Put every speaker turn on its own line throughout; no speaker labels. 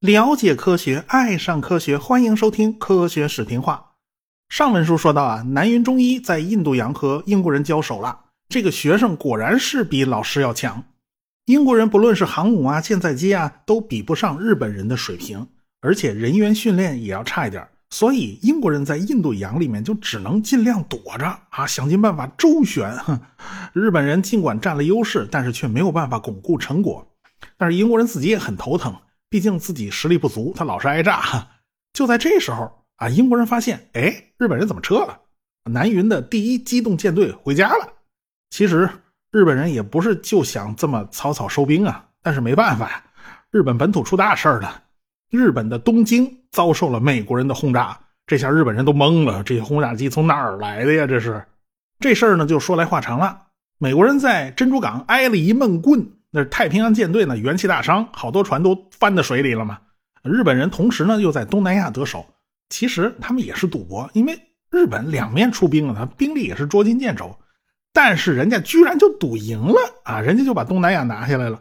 了解科学，爱上科学，欢迎收听科学史评话。上文书说到啊，南云中一在印度洋和英国人交手了，这个学生果然是比老师要强。英国人不论是航母啊、舰载机啊，都比不上日本人的水平，而且人员训练也要差一点。所以英国人在印度洋里面就只能尽量躲着啊，想尽办法周旋。日本人尽管占了优势，但是却没有办法巩固成果。但是英国人自己也很头疼，毕竟自己实力不足，他老是挨炸。就在这时候啊，英国人发现，哎，日本人怎么撤了？南云的第一机动舰队回家了。其实日本人也不是就想这么草草收兵啊，但是没办法，日本本土出大事了。日本的东京遭受了美国人的轰炸，这下日本人都懵了。这些轰炸机从哪儿来的呀？这是这事儿呢，就说来话长了。美国人在珍珠港挨了一闷棍，那太平洋舰队呢元气大伤，好多船都翻到水里了嘛。日本人同时呢又在东南亚得手，其实他们也是赌博，因为日本两面出兵了，他兵力也是捉襟见肘，但是人家居然就赌赢了啊！人家就把东南亚拿下来了。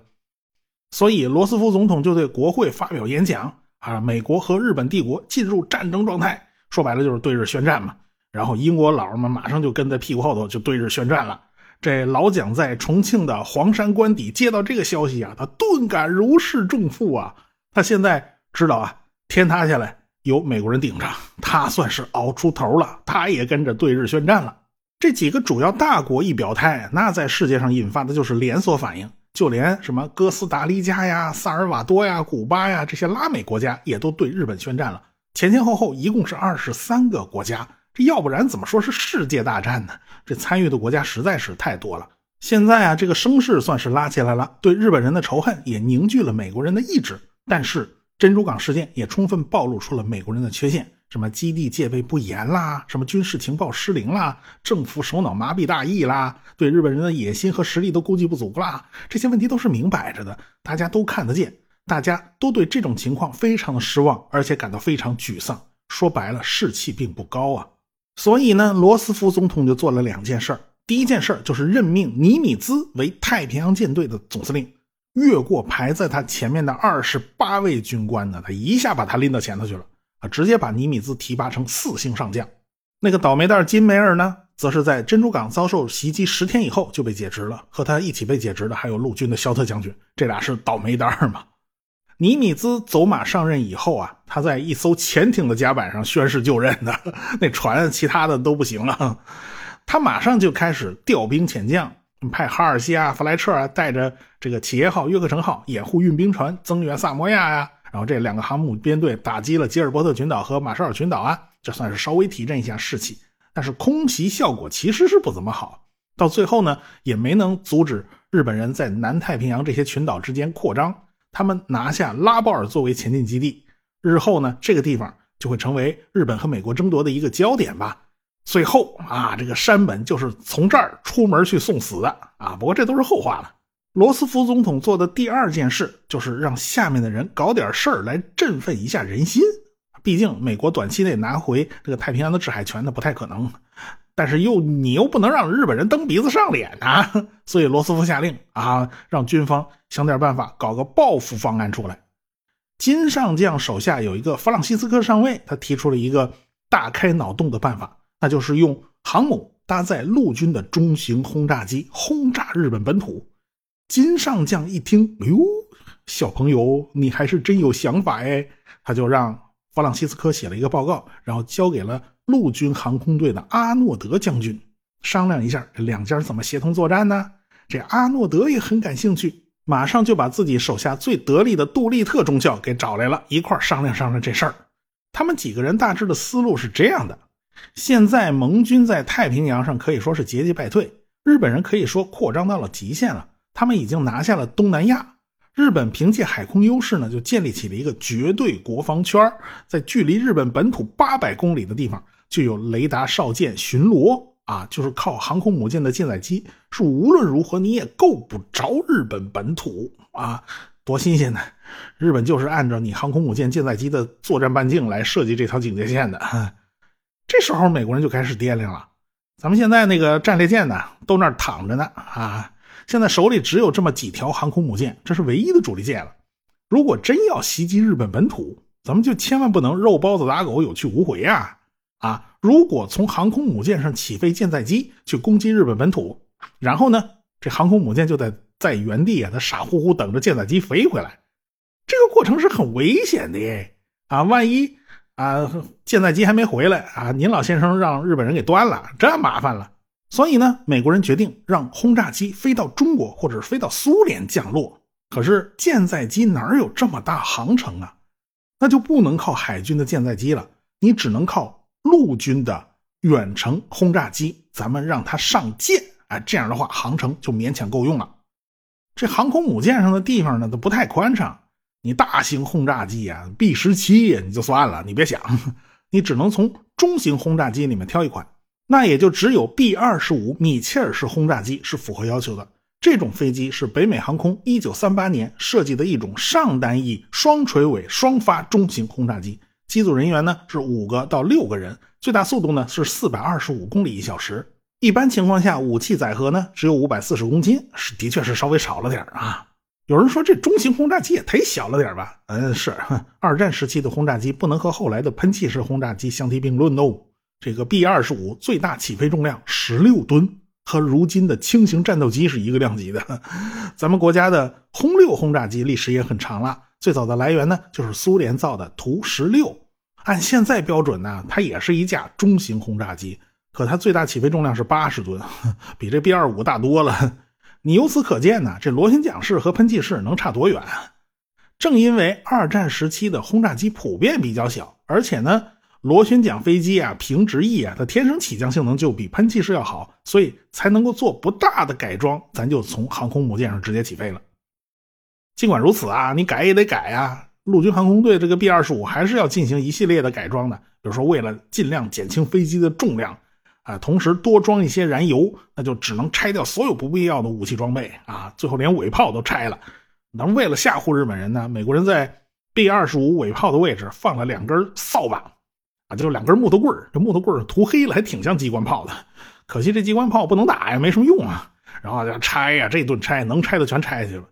所以罗斯福总统就对国会发表演讲啊，美国和日本帝国进入战争状态，说白了就是对日宣战嘛。然后英国佬们马上就跟在屁股后头就对日宣战了。这老蒋在重庆的黄山官邸接到这个消息啊，他顿感如释重负啊。他现在知道啊，天塌下来有美国人顶着，他算是熬出头了，他也跟着对日宣战了。这几个主要大国一表态，那在世界上引发的就是连锁反应。就连什么哥斯达黎加呀、萨尔瓦多呀、古巴呀这些拉美国家也都对日本宣战了，前前后后一共是二十三个国家，这要不然怎么说是世界大战呢？这参与的国家实在是太多了。现在啊，这个声势算是拉起来了，对日本人的仇恨也凝聚了美国人的意志。但是珍珠港事件也充分暴露出了美国人的缺陷。什么基地戒备不严啦，什么军事情报失灵啦，政府首脑麻痹大意啦，对日本人的野心和实力都估计不足啦，这些问题都是明摆着的，大家都看得见，大家都对这种情况非常的失望，而且感到非常沮丧。说白了，士气并不高啊。所以呢，罗斯福总统就做了两件事儿第一件事儿就是任命尼米兹为太平洋舰队的总司令，越过排在他前面的二十八位军官呢，他一下把他拎到前头去了。直接把尼米兹提拔成四星上将，那个倒霉蛋金梅尔呢，则是在珍珠港遭受袭击十天以后就被解职了。和他一起被解职的还有陆军的肖特将军，这俩是倒霉蛋嘛？尼米兹走马上任以后啊，他在一艘潜艇的甲板上宣誓就任的，那船其他的都不行了，他马上就开始调兵遣将，派哈尔西啊、弗莱彻啊带着这个企业号、约克城号掩护运兵船增援萨摩亚呀。然后这两个航母编队打击了吉尔伯特群岛和马绍尔群岛啊，这算是稍微提振一下士气。但是空袭效果其实是不怎么好，到最后呢，也没能阻止日本人在南太平洋这些群岛之间扩张。他们拿下拉鲍尔作为前进基地，日后呢，这个地方就会成为日本和美国争夺的一个焦点吧。最后啊，这个山本就是从这儿出门去送死的啊。不过这都是后话了。罗斯福总统做的第二件事，就是让下面的人搞点事儿来振奋一下人心。毕竟美国短期内拿回这个太平洋的制海权，那不太可能。但是又你又不能让日本人蹬鼻子上脸呐，所以罗斯福下令啊，让军方想点办法，搞个报复方案出来。金上将手下有一个弗朗西斯科上尉，他提出了一个大开脑洞的办法，那就是用航母搭载陆军的中型轰炸机轰炸日本本土。金上将一听，哎呦，小朋友，你还是真有想法哎！他就让弗朗西斯科写了一个报告，然后交给了陆军航空队的阿诺德将军商量一下，这两家怎么协同作战呢？这阿诺德也很感兴趣，马上就把自己手下最得力的杜立特中校给找来了，一块商量商量这事儿。他们几个人大致的思路是这样的：现在盟军在太平洋上可以说是节节败退，日本人可以说扩张到了极限了。他们已经拿下了东南亚，日本凭借海空优势呢，就建立起了一个绝对国防圈在距离日本本土八百公里的地方，就有雷达哨舰巡逻啊，就是靠航空母舰的舰载机，是无论如何你也够不着日本本土啊，多新鲜呢！日本就是按照你航空母舰、舰载机的作战半径来设计这条警戒线的。这时候美国人就开始掂量了，咱们现在那个战列舰呢，都那儿躺着呢啊。现在手里只有这么几条航空母舰，这是唯一的主力舰了。如果真要袭击日本本土，咱们就千万不能肉包子打狗，有去无回啊！啊，如果从航空母舰上起飞舰载机去攻击日本本土，然后呢，这航空母舰就得在原地啊，它傻乎乎等着舰载机飞回来，这个过程是很危险的！啊，万一啊舰载机还没回来啊，您老先生让日本人给端了，这麻烦了。所以呢，美国人决定让轰炸机飞到中国或者飞到苏联降落。可是舰载机哪有这么大航程啊？那就不能靠海军的舰载机了，你只能靠陆军的远程轰炸机。咱们让它上舰，哎，这样的话航程就勉强够用了。这航空母舰上的地方呢都不太宽敞，你大型轰炸机啊，B 十七你就算了，你别想，你只能从中型轰炸机里面挑一款，那也就只有 B 二十五米切尔式轰炸机是符合要求的。这种飞机是北美航空1938年设计的一种上单翼双垂尾双发中型轰炸机，机组人员呢是五个到六个人，最大速度呢是425公里一小时。一般情况下，武器载荷呢只有540公斤，是的确是稍微少了点啊。有人说这中型轰炸机也忒小了点吧？嗯，是。二战时期的轰炸机不能和后来的喷气式轰炸机相提并论哦。这个 B-25 最大起飞重量16吨。和如今的轻型战斗机是一个量级的。咱们国家的轰六轰炸机历史也很长了，最早的来源呢就是苏联造的图十六。按现在标准呢，它也是一架中型轰炸机，可它最大起飞重量是八十吨，比这 B 二五大多了。你由此可见呢，这螺旋桨式和喷气式能差多远？正因为二战时期的轰炸机普遍比较小，而且呢。螺旋桨飞机啊，平直翼啊，它天生起降性能就比喷气式要好，所以才能够做不大的改装，咱就从航空母舰上直接起飞了。尽管如此啊，你改也得改啊。陆军航空队这个 B 二十五还是要进行一系列的改装的，比如说为了尽量减轻飞机的重量啊，同时多装一些燃油，那就只能拆掉所有不必要的武器装备啊，最后连尾炮都拆了。那为了吓唬日本人呢，美国人在 B 二十五尾炮的位置放了两根扫把。啊，就是两根木头棍这木头棍涂黑了，还挺像机关炮的。可惜这机关炮不能打呀，没什么用啊。然后就拆呀，这顿拆，能拆的全拆去了。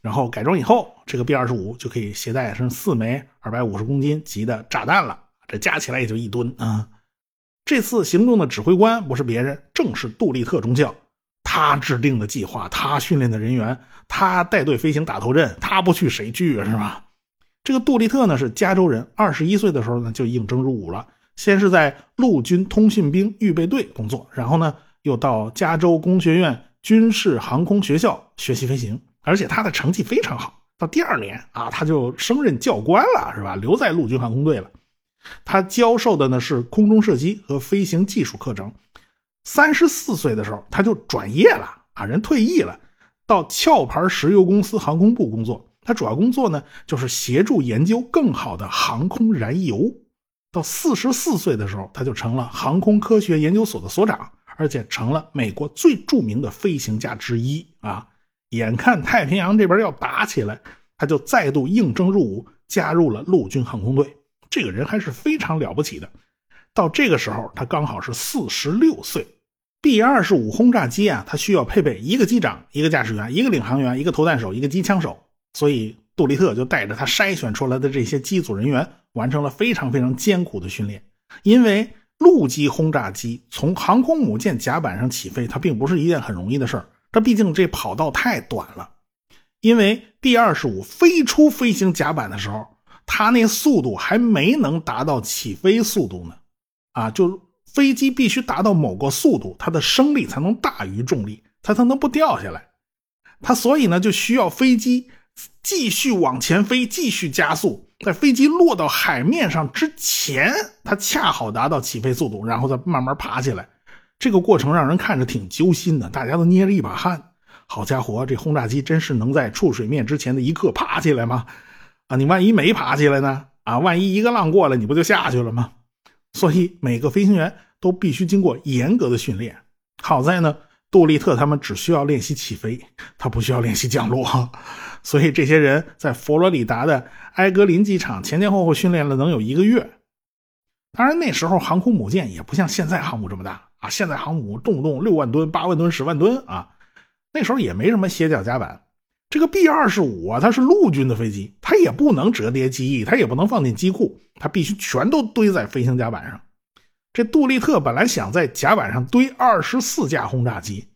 然后改装以后，这个 B 二十五就可以携带上四枚二百五十公斤级的炸弹了。这加起来也就一吨啊。这次行动的指挥官不是别人，正是杜立特中将。他制定的计划，他训练的人员，他带队飞行打头阵，他不去谁去啊？是吧？这个杜立特呢是加州人，二十一岁的时候呢就应征入伍了。先是在陆军通讯兵预备队工作，然后呢又到加州工学院军事航空学校学习飞行，而且他的成绩非常好。到第二年啊，他就升任教官了，是吧？留在陆军航空队了。他教授的呢是空中射击和飞行技术课程。三十四岁的时候他就转业了啊，人退役了，到壳牌石油公司航空部工作。他主要工作呢，就是协助研究更好的航空燃油。到四十四岁的时候，他就成了航空科学研究所的所长，而且成了美国最著名的飞行家之一啊！眼看太平洋这边要打起来，他就再度应征入伍，加入了陆军航空队。这个人还是非常了不起的。到这个时候，他刚好是四十六岁。B 二十五轰炸机啊，它需要配备一个机长、一个驾驶员、一个领航员、一个投弹手、一个机枪手。所以，杜立特就带着他筛选出来的这些机组人员，完成了非常非常艰苦的训练。因为陆基轰炸机从航空母舰甲板上起飞，它并不是一件很容易的事儿。它毕竟这跑道太短了。因为 B 二十五飞出飞行甲板的时候，它那速度还没能达到起飞速度呢。啊，就飞机必须达到某个速度，它的升力才能大于重力，它才能不掉下来。它所以呢，就需要飞机。继续往前飞，继续加速，在飞机落到海面上之前，它恰好达到起飞速度，然后再慢慢爬起来。这个过程让人看着挺揪心的，大家都捏着一把汗。好家伙，这轰炸机真是能在触水面之前的一刻爬起来吗？啊，你万一没爬起来呢？啊，万一一个浪过来，你不就下去了吗？所以每个飞行员都必须经过严格的训练。好在呢。杜立特他们只需要练习起飞，他不需要练习降落，所以这些人在佛罗里达的埃格林机场前前后后训练了能有一个月。当然那时候航空母舰也不像现在航母这么大啊，现在航母动不动六万吨、八万吨、十万吨啊。那时候也没什么斜角甲板。这个 B 二十五啊，它是陆军的飞机，它也不能折叠机翼，它也不能放进机库，它必须全都堆在飞行甲板上。这杜立特本来想在甲板上堆二十四架轰炸机，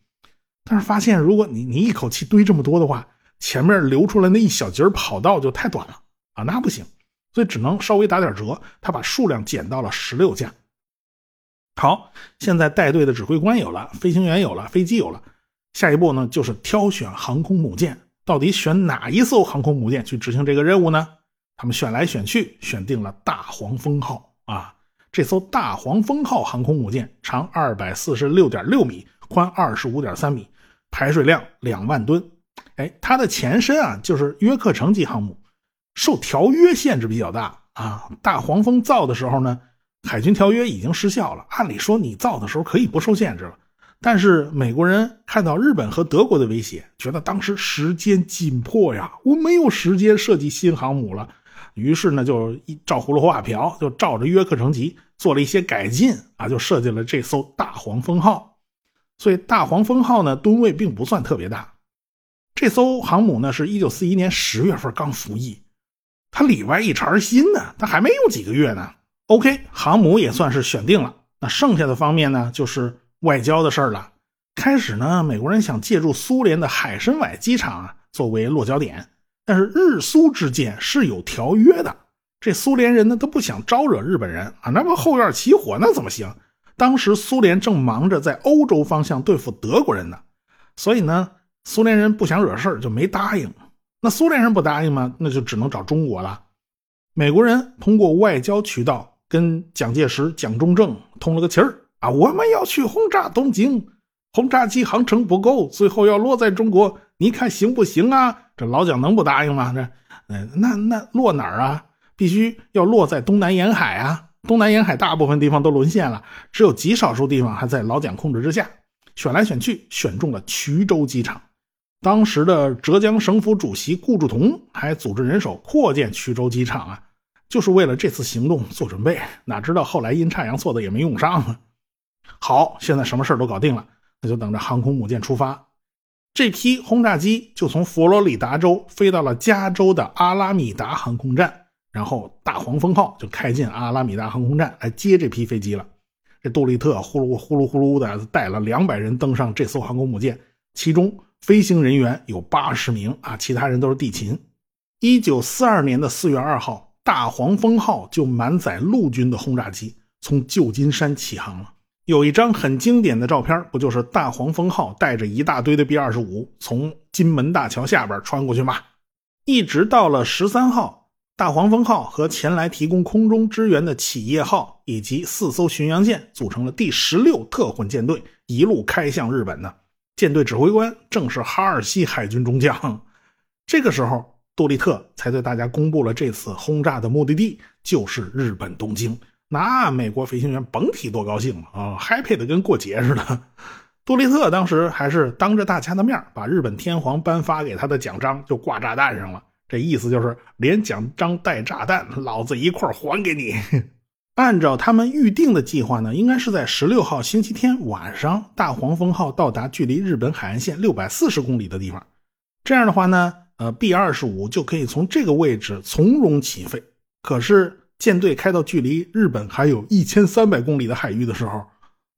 但是发现如果你你一口气堆这么多的话，前面留出来那一小截跑道就太短了啊，那不行，所以只能稍微打点折，他把数量减到了十六架。好，现在带队的指挥官有了，飞行员有了，飞机有了，下一步呢就是挑选航空母舰。到底选哪一艘航空母舰去执行这个任务呢？他们选来选去，选定了大黄蜂号啊。这艘大黄蜂号航空母舰长二百四十六点六米，宽二十五点三米，排水量两万吨。哎，它的前身啊就是约克城级航母，受条约限制比较大啊。大黄蜂造的时候呢？海军条约已经失效了，按理说你造的时候可以不受限制了，但是美国人看到日本和德国的威胁，觉得当时时间紧迫呀，我没有时间设计新航母了，于是呢就一照葫芦画瓢，就照着约克城级做了一些改进啊，就设计了这艘大黄蜂号。所以大黄蜂号呢吨位并不算特别大，这艘航母呢是一九四一年十月份刚服役，它里外一茬新呢，它还没有几个月呢。OK，航母也算是选定了。那剩下的方面呢，就是外交的事儿了。开始呢，美国人想借助苏联的海参崴机场啊作为落脚点，但是日苏之间是有条约的。这苏联人呢都不想招惹日本人啊，那么后院起火那怎么行？当时苏联正忙着在欧洲方向对付德国人呢，所以呢，苏联人不想惹事儿就没答应。那苏联人不答应吗？那就只能找中国了。美国人通过外交渠道。跟蒋介石、蒋中正通了个气儿啊，我们要去轰炸东京，轰炸机航程不够，最后要落在中国，你看行不行啊？这老蒋能不答应吗？这，嗯，那那落哪儿啊？必须要落在东南沿海啊！东南沿海大部分地方都沦陷了，只有极少数地方还在老蒋控制之下。选来选去，选中了衢州机场。当时的浙江省府主席顾祝同还组织人手扩建衢州机场啊。就是为了这次行动做准备，哪知道后来阴差阳错的也没用上。好，现在什么事都搞定了，那就等着航空母舰出发。这批轰炸机就从佛罗里达州飞到了加州的阿拉米达航空站，然后大黄蜂号就开进阿拉米达航空站来接这批飞机了。这杜立特呼噜呼噜呼噜的带了两百人登上这艘航空母舰，其中飞行人员有八十名啊，其他人都是地勤。一九四二年的四月二号。大黄蜂号就满载陆军的轰炸机从旧金山起航了。有一张很经典的照片，不就是大黄蜂号带着一大堆的 B 二十五从金门大桥下边穿过去吗？一直到了十三号，大黄蜂号和前来提供空中支援的企业号以及四艘巡洋舰组成了第十六特混舰队，一路开向日本呢。舰队指挥官正是哈尔西海军中将。这个时候。杜立特才对大家公布了这次轰炸的目的地就是日本东京。那美国飞行员甭提多高兴了啊，happy 的跟过节似的。杜立特当时还是当着大家的面把日本天皇颁发给他的奖章就挂炸弹上了，这意思就是连奖章带炸弹，老子一块还给你。按照他们预定的计划呢，应该是在十六号星期天晚上，大黄蜂号到达距离日本海岸线六百四十公里的地方。这样的话呢？呃，B 二十五就可以从这个位置从容起飞。可是舰队开到距离日本还有一千三百公里的海域的时候，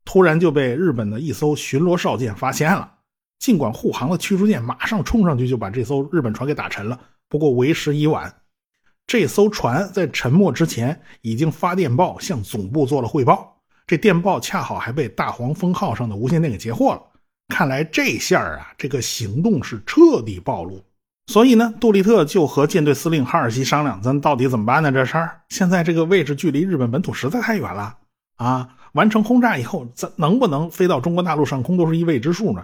突然就被日本的一艘巡逻哨舰发现了。尽管护航的驱逐舰马上冲上去就把这艘日本船给打沉了，不过为时已晚。这艘船在沉没之前已经发电报向总部做了汇报，这电报恰好还被大黄蜂号上的无线电给截获了。看来这下啊，这个行动是彻底暴露。所以呢，杜立特就和舰队司令哈尔西商量，咱到底怎么办呢？这事儿现在这个位置距离日本本土实在太远了啊！完成轰炸以后，咱能不能飞到中国大陆上空都是一未知数呢？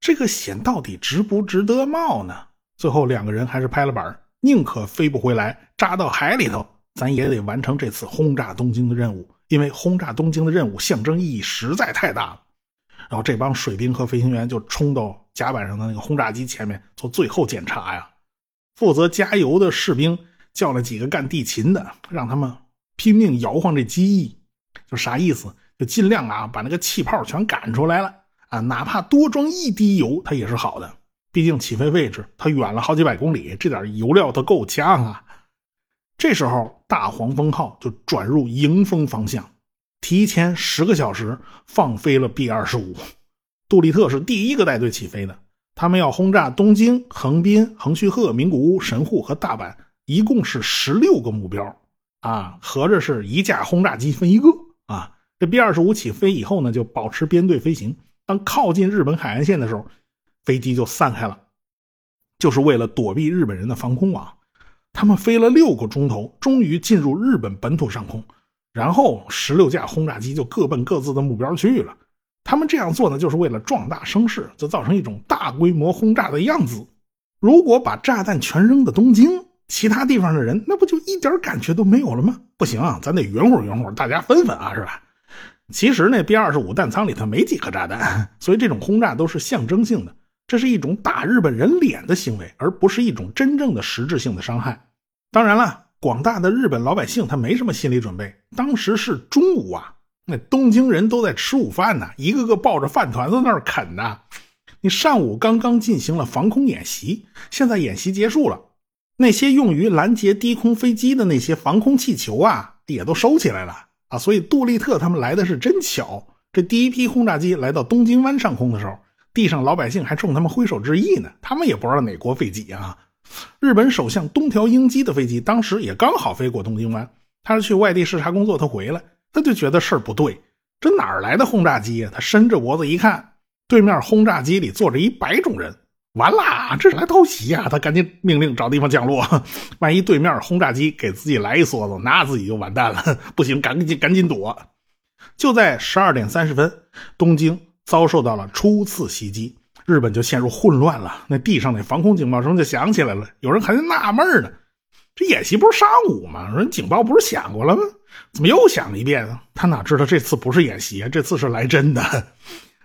这个险到底值不值得冒呢？最后两个人还是拍了板宁可飞不回来，扎到海里头，咱也得完成这次轰炸东京的任务，因为轰炸东京的任务象征意义实在太大了。然后这帮水兵和飞行员就冲到甲板上的那个轰炸机前面做最后检查呀。负责加油的士兵叫了几个干地勤的，让他们拼命摇晃这机翼，就啥意思？就尽量啊把那个气泡全赶出来了。啊，哪怕多装一滴油，它也是好的。毕竟起飞位置它远了好几百公里，这点油料它够呛啊。这时候，大黄蜂号就转入迎风方向，提前十个小时放飞了 B 二十五。杜立特是第一个带队起飞的，他们要轰炸东京、横滨、横须贺、名古屋、神户和大阪，一共是十六个目标啊，合着是一架轰炸机分一个啊。这 B 二十五起飞以后呢，就保持编队飞行。当靠近日本海岸线的时候，飞机就散开了，就是为了躲避日本人的防空网。他们飞了六个钟头，终于进入日本本土上空。然后十六架轰炸机就各奔各自的目标去了。他们这样做呢，就是为了壮大声势，就造成一种大规模轰炸的样子。如果把炸弹全扔到东京，其他地方的人那不就一点感觉都没有了吗？不行啊，咱得匀乎匀乎，大家分分啊，是吧？其实那 B 二十五弹仓里头没几颗炸弹，所以这种轰炸都是象征性的，这是一种打日本人脸的行为，而不是一种真正的实质性的伤害。当然了，广大的日本老百姓他没什么心理准备。当时是中午啊，那东京人都在吃午饭呢，一个个抱着饭团在那儿啃呢。你上午刚刚进行了防空演习，现在演习结束了，那些用于拦截低空飞机的那些防空气球啊，也都收起来了。啊，所以杜立特他们来的是真巧。这第一批轰炸机来到东京湾上空的时候，地上老百姓还冲他们挥手致意呢。他们也不知道哪国飞机啊。日本首相东条英机的飞机当时也刚好飞过东京湾，他是去外地视察工作，他回来，他就觉得事儿不对，这哪儿来的轰炸机啊？他伸着脖子一看，对面轰炸机里坐着一白种人。完啦，这是来偷袭啊！他赶紧命令找地方降落。万一对面轰炸机给自己来一梭子，那自己就完蛋了。不行，赶紧赶紧躲。就在十二点三十分，东京遭受到了初次袭击，日本就陷入混乱了。那地上那防空警报声就响起来了。有人还在纳闷呢，这演习不是上午吗？人警报不是响过了吗？怎么又响了一遍？他哪知道这次不是演习啊，这次是来真的。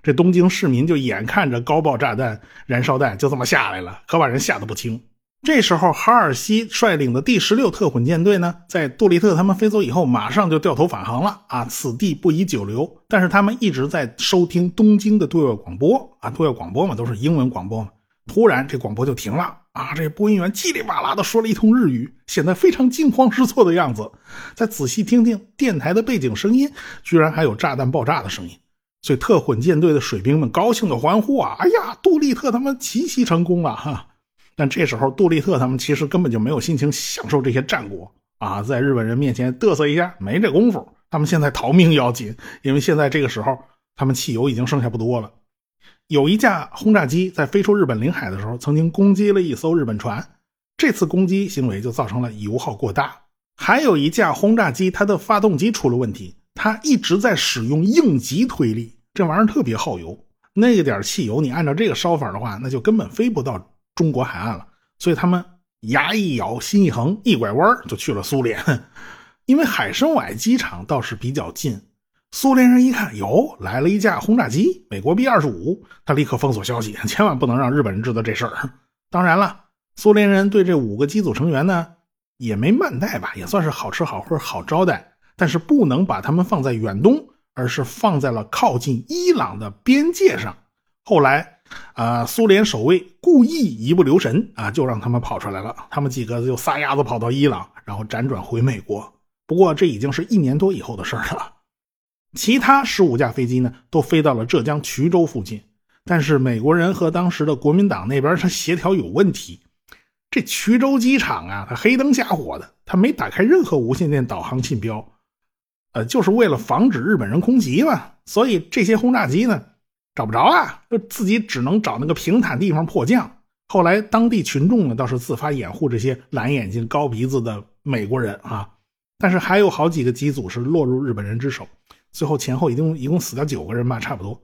这东京市民就眼看着高爆炸弹、燃烧弹就这么下来了，可把人吓得不轻。这时候，哈尔西率领的第十六特混舰队呢，在杜立特他们飞走以后，马上就掉头返航了。啊，此地不宜久留。但是他们一直在收听东京的对外广播。啊，对外广播嘛，都是英文广播嘛。突然，这广播就停了。啊，这播音员叽里哇啦的说了一通日语，显得非常惊慌失措的样子。再仔细听听电台的背景声音，居然还有炸弹爆炸的声音。所以特混舰队的水兵们高兴的欢呼啊！哎呀，杜立特他们奇袭成功了哈！但这时候杜立特他们其实根本就没有心情享受这些战果啊，在日本人面前嘚瑟一下没这功夫。他们现在逃命要紧，因为现在这个时候他们汽油已经剩下不多了。有一架轰炸机在飞出日本领海的时候，曾经攻击了一艘日本船，这次攻击行为就造成了油耗过大。还有一架轰炸机，它的发动机出了问题。它一直在使用应急推力，这玩意儿特别耗油。那个点汽油，你按照这个烧法的话，那就根本飞不到中国海岸了。所以他们牙一咬，心一横，一拐弯就去了苏联。因为海参崴机场倒是比较近。苏联人一看，哟，来了一架轰炸机，美国 B 二十五，他立刻封锁消息，千万不能让日本人知道这事儿。当然了，苏联人对这五个机组成员呢，也没慢待吧，也算是好吃好喝好招待。但是不能把他们放在远东，而是放在了靠近伊朗的边界上。后来，啊，苏联守卫故意一不留神啊，就让他们跑出来了。他们几个就撒丫子跑到伊朗，然后辗转回美国。不过这已经是一年多以后的事了。其他十五架飞机呢，都飞到了浙江衢州附近。但是美国人和当时的国民党那边他协调有问题。这衢州机场啊，它黑灯瞎火的，他没打开任何无线电导航信标。呃，就是为了防止日本人空袭嘛，所以这些轰炸机呢找不着啊，就自己只能找那个平坦地方迫降。后来当地群众呢倒是自发掩护这些蓝眼睛高鼻子的美国人啊，但是还有好几个机组是落入日本人之手，最后前后一共一共死掉九个人吧，差不多。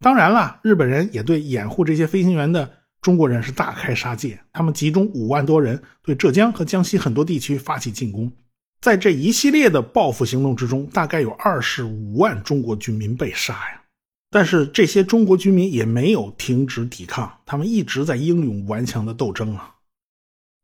当然了，日本人也对掩护这些飞行员的中国人是大开杀戒，他们集中五万多人对浙江和江西很多地区发起进攻。在这一系列的报复行动之中，大概有二十五万中国军民被杀呀。但是这些中国居民也没有停止抵抗，他们一直在英勇顽强的斗争啊。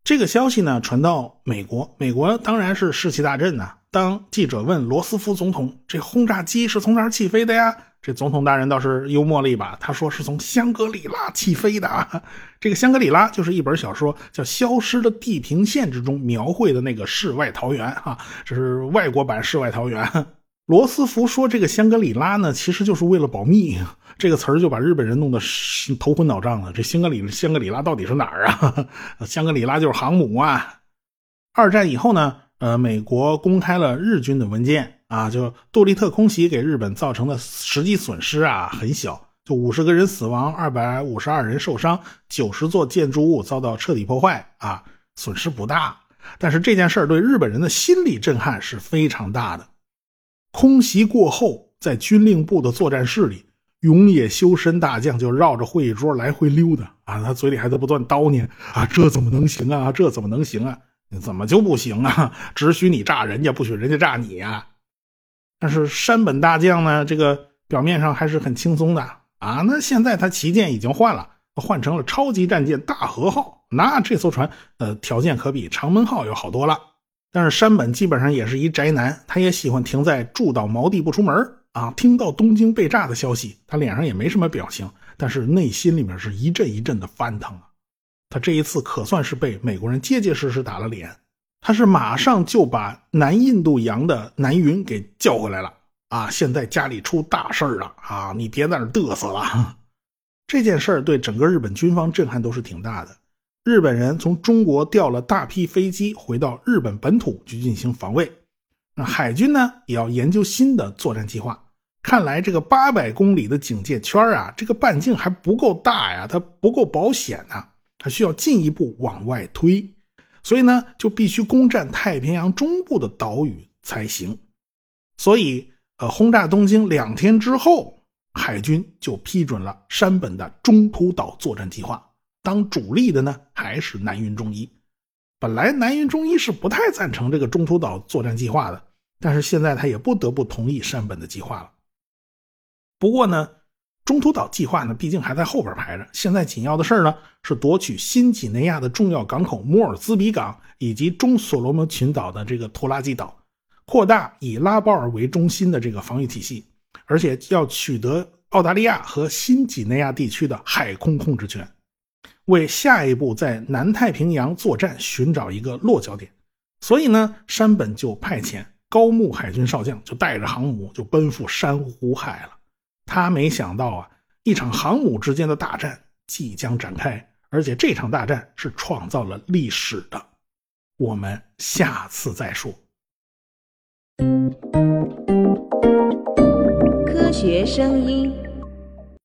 这个消息呢传到美国，美国当然是士气大振呐。当记者问罗斯福总统：“这轰炸机是从哪儿起飞的呀？”这总统大人倒是幽默了一把，他说是从香格里拉起飞的啊。这个香格里拉就是一本小说叫《消失的地平线》之中描绘的那个世外桃源啊，这是外国版世外桃源。罗斯福说这个香格里拉呢，其实就是为了保密，这个词儿就把日本人弄得头昏脑胀了。这香格里香格里拉到底是哪儿啊？香格里拉就是航母啊。二战以后呢，呃，美国公开了日军的文件。啊，就杜立特空袭给日本造成的实际损失啊很小，就五十个人死亡，二百五十二人受伤，九十座建筑物遭到彻底破坏啊，损失不大。但是这件事对日本人的心理震撼是非常大的。空袭过后，在军令部的作战室里，永野修身大将就绕着会议桌来回溜达啊，他嘴里还在不断叨念啊，这怎么能行啊？这怎么能行啊？怎么就不行啊？只许你炸人家，不许人家炸你呀？但是山本大将呢，这个表面上还是很轻松的啊。那现在他旗舰已经换了，换成了超级战舰大和号。那这艘船，呃，条件可比长门号要好多了。但是山本基本上也是一宅男，他也喜欢停在住岛锚地不出门啊。听到东京被炸的消息，他脸上也没什么表情，但是内心里面是一阵一阵的翻腾啊。他这一次可算是被美国人结结实实打了脸。他是马上就把南印度洋的南云给叫回来了啊！现在家里出大事了啊！你别在那嘚瑟了。这件事儿对整个日本军方震撼都是挺大的。日本人从中国调了大批飞机回到日本本土去进行防卫。那海军呢也要研究新的作战计划。看来这个八百公里的警戒圈啊，这个半径还不够大呀，它不够保险呢，它需要进一步往外推。所以呢，就必须攻占太平洋中部的岛屿才行。所以，呃，轰炸东京两天之后，海军就批准了山本的中途岛作战计划。当主力的呢，还是南云忠一。本来南云忠一是不太赞成这个中途岛作战计划的，但是现在他也不得不同意山本的计划了。不过呢。中途岛计划呢，毕竟还在后边排着。现在紧要的事呢，是夺取新几内亚的重要港口莫尔兹比港，以及中所罗门群岛的这个托拉基岛，扩大以拉包尔为中心的这个防御体系，而且要取得澳大利亚和新几内亚地区的海空控制权，为下一步在南太平洋作战寻找一个落脚点。所以呢，山本就派遣高木海军少将，就带着航母就奔赴珊瑚海了。他没想到啊，一场航母之间的大战即将展开，而且这场大战是创造了历史的。我们下次再说。
科学声音。